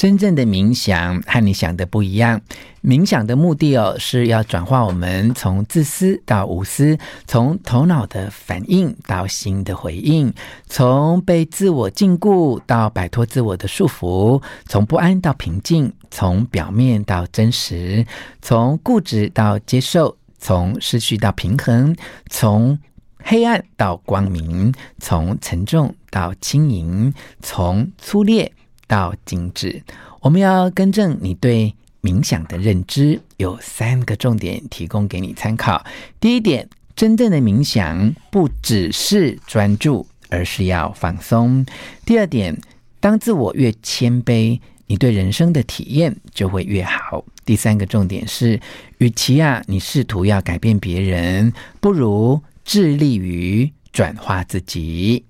真正的冥想和你想的不一样。冥想的目的哦，是要转化我们从自私到无私，从头脑的反应到心的回应，从被自我禁锢到摆脱自我的束缚，从不安到平静，从表面到真实，从固执到接受，从失去到平衡，从黑暗到光明，从沉重到轻盈，从粗劣到精致。我们要更正你对冥想的认知，有三个重点提供给你参考。第一点，真正的冥想不只是专注，而是要放松。第二点，当自我越谦卑，你对人生的体验就会越好。第三个重点是，与其啊，你试图要改变别人，不如致力于转化自己。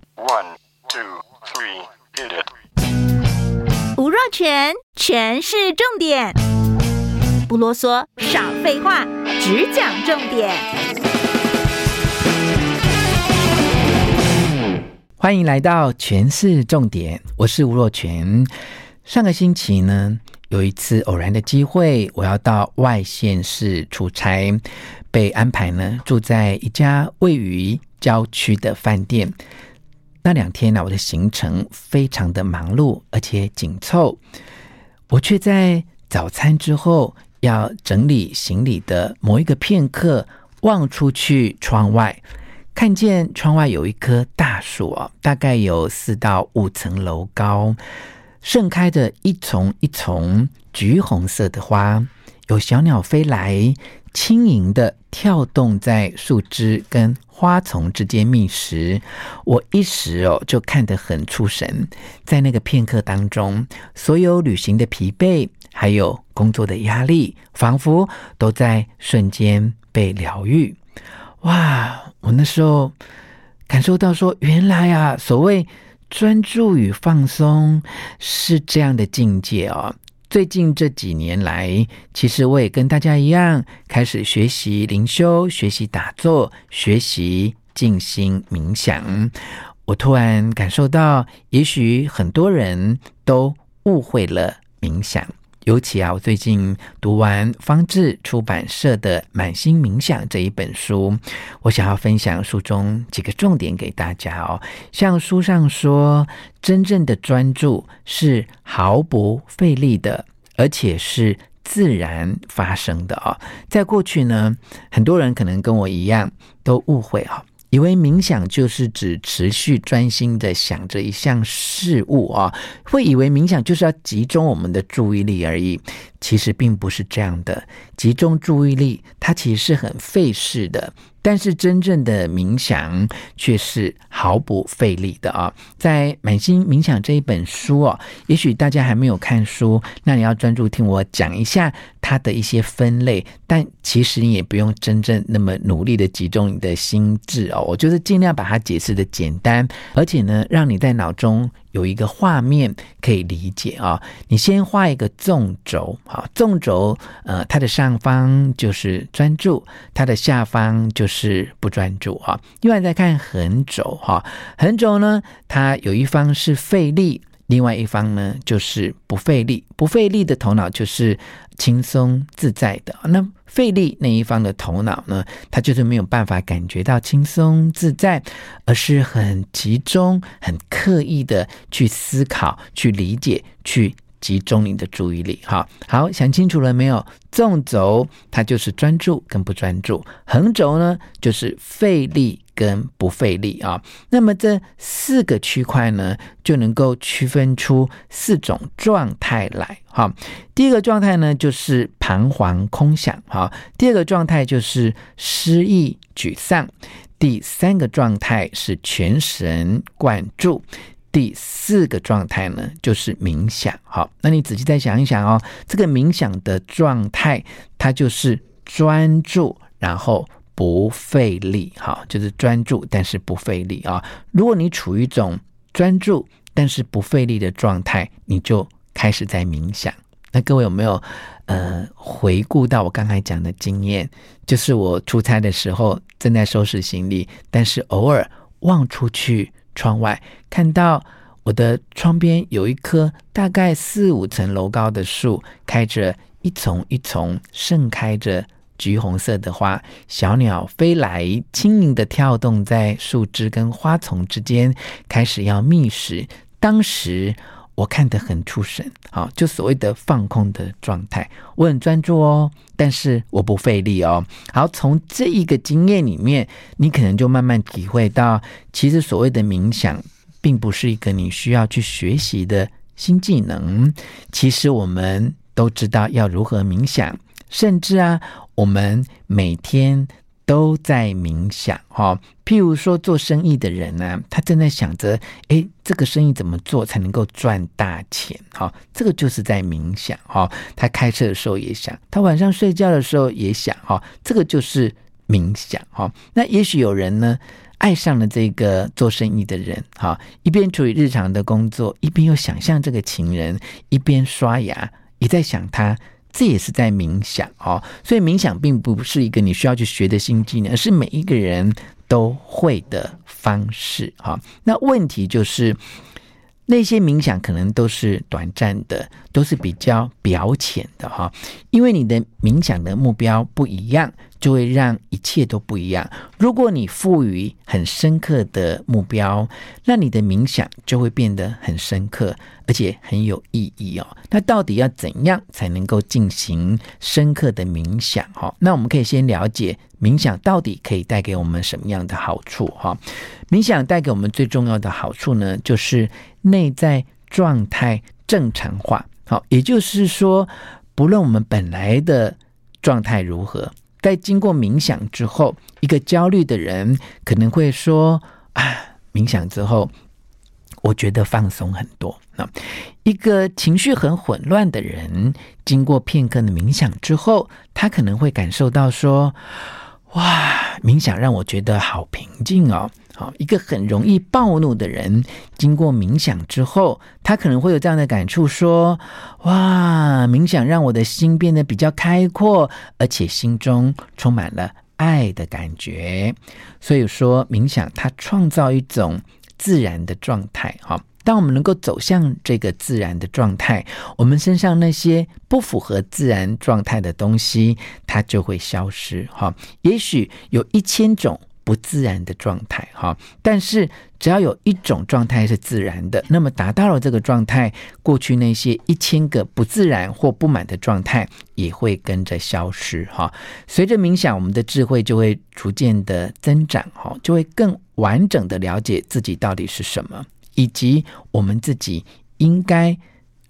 全全是，重点。不啰嗦，少废话，只讲重点。欢迎来到权式重点，我是吴若全。上个星期呢，有一次偶然的机会，我要到外县市出差，被安排呢住在一家位于郊区的饭店。那两天呢，我的行程非常的忙碌，而且紧凑，我却在早餐之后。要整理行李的某一个片刻，望出去窗外，看见窗外有一棵大树啊，大概有四到五层楼高，盛开着一丛一丛橘红色的花，有小鸟飞来，轻盈地跳动在树枝跟花丛之间觅食。我一时哦就看得很出神，在那个片刻当中，所有旅行的疲惫。还有工作的压力，仿佛都在瞬间被疗愈。哇！我那时候感受到说，原来啊，所谓专注与放松是这样的境界哦。最近这几年来，其实我也跟大家一样，开始学习灵修，学习打坐，学习静心冥想。我突然感受到，也许很多人都误会了冥想。尤其啊，我最近读完方志出版社的《满心冥想》这一本书，我想要分享书中几个重点给大家哦。像书上说，真正的专注是毫不费力的，而且是自然发生的哦。在过去呢，很多人可能跟我一样，都误会哈。以为冥想就是指持续专心的想着一项事物啊，会以为冥想就是要集中我们的注意力而已。其实并不是这样的，集中注意力它其实是很费事的。但是真正的冥想却是毫不费力的啊！在《满心冥想》这一本书哦，也许大家还没有看书，那你要专注听我讲一下它的一些分类。但其实你也不用真正那么努力的集中你的心智哦，我就是尽量把它解释的简单，而且呢，让你在脑中。有一个画面可以理解啊，你先画一个纵轴，啊，纵轴，呃，它的上方就是专注，它的下方就是不专注啊。另外再看横轴哈，横轴呢，它有一方是费力。另外一方呢，就是不费力，不费力的头脑就是轻松自在的。那费力那一方的头脑呢，它就是没有办法感觉到轻松自在，而是很集中、很刻意的去思考、去理解、去集中你的注意力。好，好，想清楚了没有？纵轴它就是专注跟不专注，横轴呢就是费力。跟不费力啊，那么这四个区块呢，就能够区分出四种状态来。哈，第一个状态呢，就是彷徨空想；哈，第二个状态就是失意沮丧；第三个状态是全神贯注；第四个状态呢，就是冥想。好，那你仔细再想一想哦，这个冥想的状态，它就是专注，然后。不费力，哈，就是专注，但是不费力啊。如果你处于一种专注但是不费力的状态，你就开始在冥想。那各位有没有呃回顾到我刚才讲的经验？就是我出差的时候正在收拾行李，但是偶尔望出去窗外，看到我的窗边有一棵大概四五层楼高的树，开着一丛一丛盛开着橘红色的花，小鸟飞来，轻盈地跳动在树枝跟花丛之间，开始要觅食。当时我看得很出神，好，就所谓的放空的状态，我很专注哦，但是我不费力哦。好，从这一个经验里面，你可能就慢慢体会到，其实所谓的冥想，并不是一个你需要去学习的新技能。其实我们都知道要如何冥想，甚至啊。我们每天都在冥想，哈。譬如说，做生意的人呢，他正在想着，诶，这个生意怎么做才能够赚大钱？哈，这个就是在冥想，哈。他开车的时候也想，他晚上睡觉的时候也想，哈，这个就是冥想，哈。那也许有人呢，爱上了这个做生意的人，哈，一边处理日常的工作，一边又想象这个情人，一边刷牙，也在想他。这也是在冥想哦，所以冥想并不是一个你需要去学的新技能，而是每一个人都会的方式哈。那问题就是，那些冥想可能都是短暂的，都是比较表浅的哈，因为你的冥想的目标不一样。就会让一切都不一样。如果你赋予很深刻的目标，那你的冥想就会变得很深刻，而且很有意义哦。那到底要怎样才能够进行深刻的冥想？哈，那我们可以先了解冥想到底可以带给我们什么样的好处？哈，冥想带给我们最重要的好处呢，就是内在状态正常化。好，也就是说，不论我们本来的状态如何。在经过冥想之后，一个焦虑的人可能会说：“啊，冥想之后，我觉得放松很多。”那，一个情绪很混乱的人，经过片刻的冥想之后，他可能会感受到说：“哇，冥想让我觉得好平静哦。”好，一个很容易暴怒的人，经过冥想之后，他可能会有这样的感触：说，哇，冥想让我的心变得比较开阔，而且心中充满了爱的感觉。所以说，冥想它创造一种自然的状态。哈，当我们能够走向这个自然的状态，我们身上那些不符合自然状态的东西，它就会消失。哈，也许有一千种。不自然的状态，哈，但是只要有一种状态是自然的，那么达到了这个状态，过去那些一千个不自然或不满的状态也会跟着消失，哈。随着冥想，我们的智慧就会逐渐的增长，哈，就会更完整的了解自己到底是什么，以及我们自己应该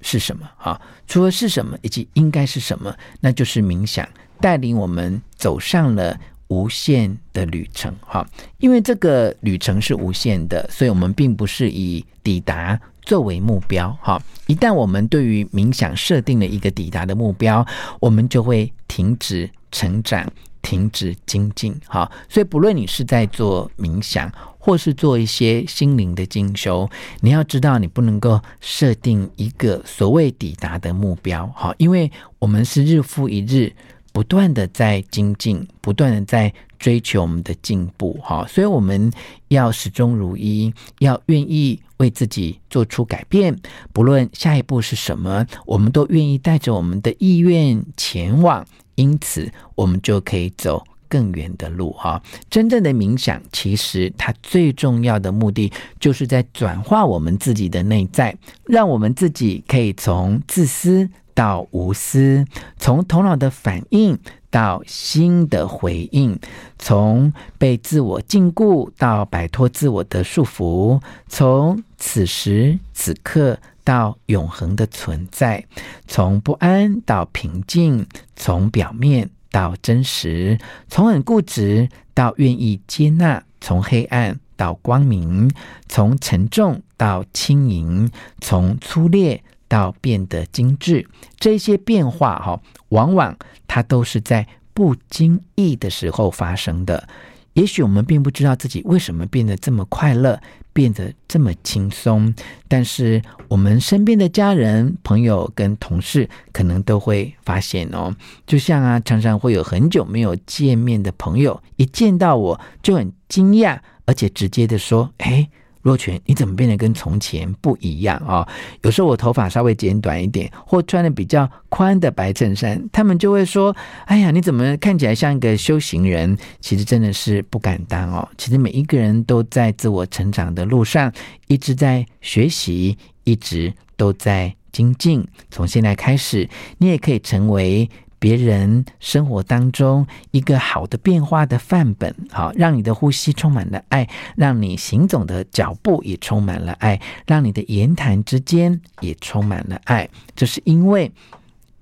是什么，哈。除了是什么以及应该是什么，那就是冥想带领我们走上了。无限的旅程，哈，因为这个旅程是无限的，所以我们并不是以抵达作为目标，哈。一旦我们对于冥想设定了一个抵达的目标，我们就会停止成长，停止精进，哈。所以，不论你是在做冥想，或是做一些心灵的进修，你要知道，你不能够设定一个所谓抵达的目标，哈，因为我们是日复一日。不断的在精进，不断的在追求我们的进步，哈，所以我们要始终如一，要愿意为自己做出改变，不论下一步是什么，我们都愿意带着我们的意愿前往，因此我们就可以走更远的路，哈。真正的冥想，其实它最重要的目的，就是在转化我们自己的内在，让我们自己可以从自私。到无私，从头脑的反应到心的回应，从被自我禁锢到摆脱自我的束缚，从此时此刻到永恒的存在，从不安到平静，从表面到真实，从很固执到愿意接纳，从黑暗到光明，从沉重到轻盈，从粗劣。到变得精致，这些变化哈，往往它都是在不经意的时候发生的。也许我们并不知道自己为什么变得这么快乐，变得这么轻松，但是我们身边的家人、朋友跟同事可能都会发现哦。就像啊，常常会有很久没有见面的朋友，一见到我就很惊讶，而且直接的说：“哎。”若权，你怎么变得跟从前不一样啊、哦？有时候我头发稍微剪短一点，或穿的比较宽的白衬衫，他们就会说：“哎呀，你怎么看起来像一个修行人？”其实真的是不敢当哦。其实每一个人都在自我成长的路上，一直在学习，一直都在精进。从现在开始，你也可以成为。别人生活当中一个好的变化的范本，好，让你的呼吸充满了爱，让你行走的脚步也充满了爱，让你的言谈之间也充满了爱。这是因为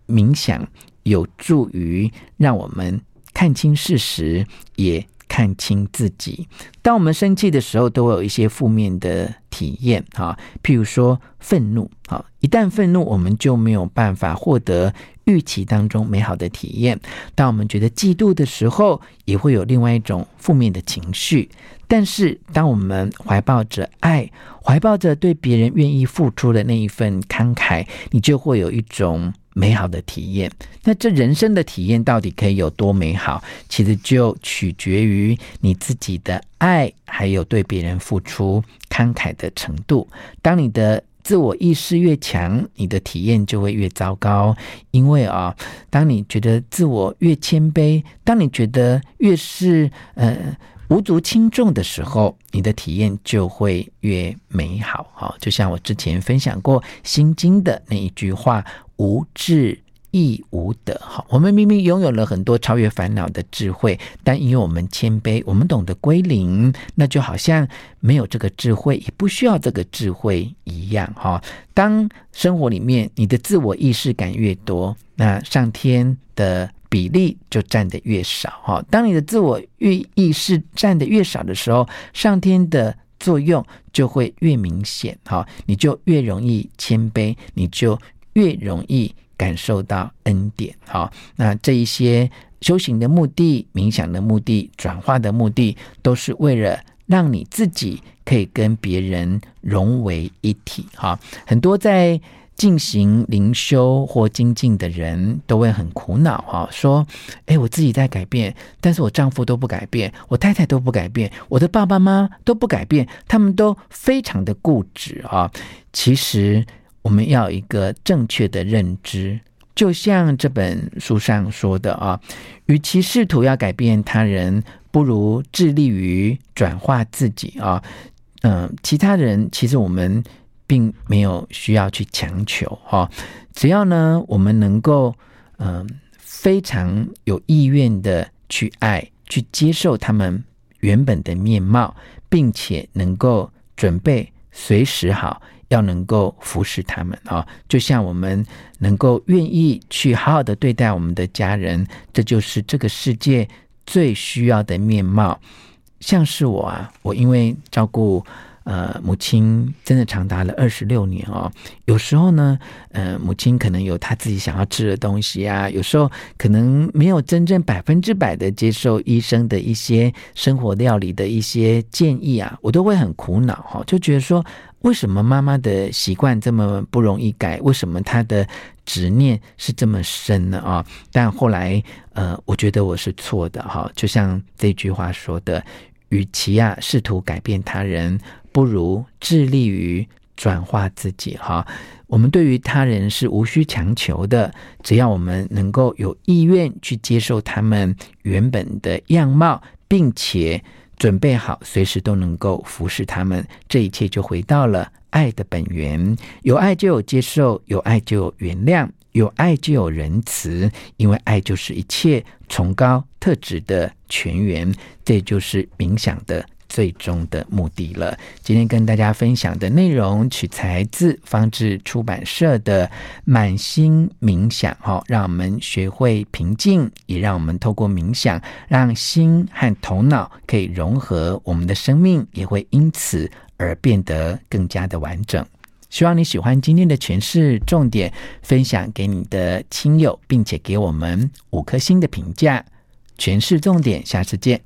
冥想有助于让我们看清事实，也看清自己。当我们生气的时候，都会有一些负面的体验，哈，譬如说愤怒，哈，一旦愤怒，我们就没有办法获得。预期当中美好的体验，当我们觉得嫉妒的时候，也会有另外一种负面的情绪。但是，当我们怀抱着爱，怀抱着对别人愿意付出的那一份慷慨，你就会有一种美好的体验。那这人生的体验到底可以有多美好？其实就取决于你自己的爱，还有对别人付出慷慨的程度。当你的自我意识越强，你的体验就会越糟糕。因为啊，当你觉得自我越谦卑，当你觉得越是呃无足轻重的时候，你的体验就会越美好。哈，就像我之前分享过《心经》的那一句话：“无智。”亦无得。哈，我们明明拥有了很多超越烦恼的智慧，但因为我们谦卑，我们懂得归零，那就好像没有这个智慧，也不需要这个智慧一样。哈，当生活里面你的自我意识感越多，那上天的比例就占得越少。哈，当你的自我意识占得越少的时候，上天的作用就会越明显。哈，你就越容易谦卑，你就越容易。感受到恩典，好，那这一些修行的目的、冥想的目的、转化的目的，都是为了让你自己可以跟别人融为一体。哈，很多在进行灵修或精进的人都会很苦恼，哈，说：“哎，我自己在改变，但是我丈夫都不改变，我太太都不改变，我的爸爸妈妈都不改变，他们都非常的固执哈。”其实。我们要一个正确的认知，就像这本书上说的啊，与其试图要改变他人，不如致力于转化自己啊。嗯，其他人其实我们并没有需要去强求哈，只要呢，我们能够嗯非常有意愿的去爱，去接受他们原本的面貌，并且能够准备随时好。要能够服侍他们啊，就像我们能够愿意去好好的对待我们的家人，这就是这个世界最需要的面貌。像是我啊，我因为照顾呃母亲，真的长达了二十六年哦。有时候呢，呃，母亲可能有她自己想要吃的东西啊，有时候可能没有真正百分之百的接受医生的一些生活料理的一些建议啊，我都会很苦恼哈，就觉得说。为什么妈妈的习惯这么不容易改？为什么她的执念是这么深呢？啊！但后来，呃，我觉得我是错的哈。就像这句话说的：“与其啊试图改变他人，不如致力于转化自己。”哈，我们对于他人是无需强求的，只要我们能够有意愿去接受他们原本的样貌，并且。准备好，随时都能够服侍他们，这一切就回到了爱的本源。有爱就有接受，有爱就有原谅，有爱就有仁慈，因为爱就是一切崇高特质的泉源。这就是冥想的。最终的目的了。今天跟大家分享的内容取材自方志出版社的《满心冥想》，哈，让我们学会平静，也让我们透过冥想，让心和头脑可以融合，我们的生命也会因此而变得更加的完整。希望你喜欢今天的诠释重点，分享给你的亲友，并且给我们五颗星的评价。诠释重点，下次见。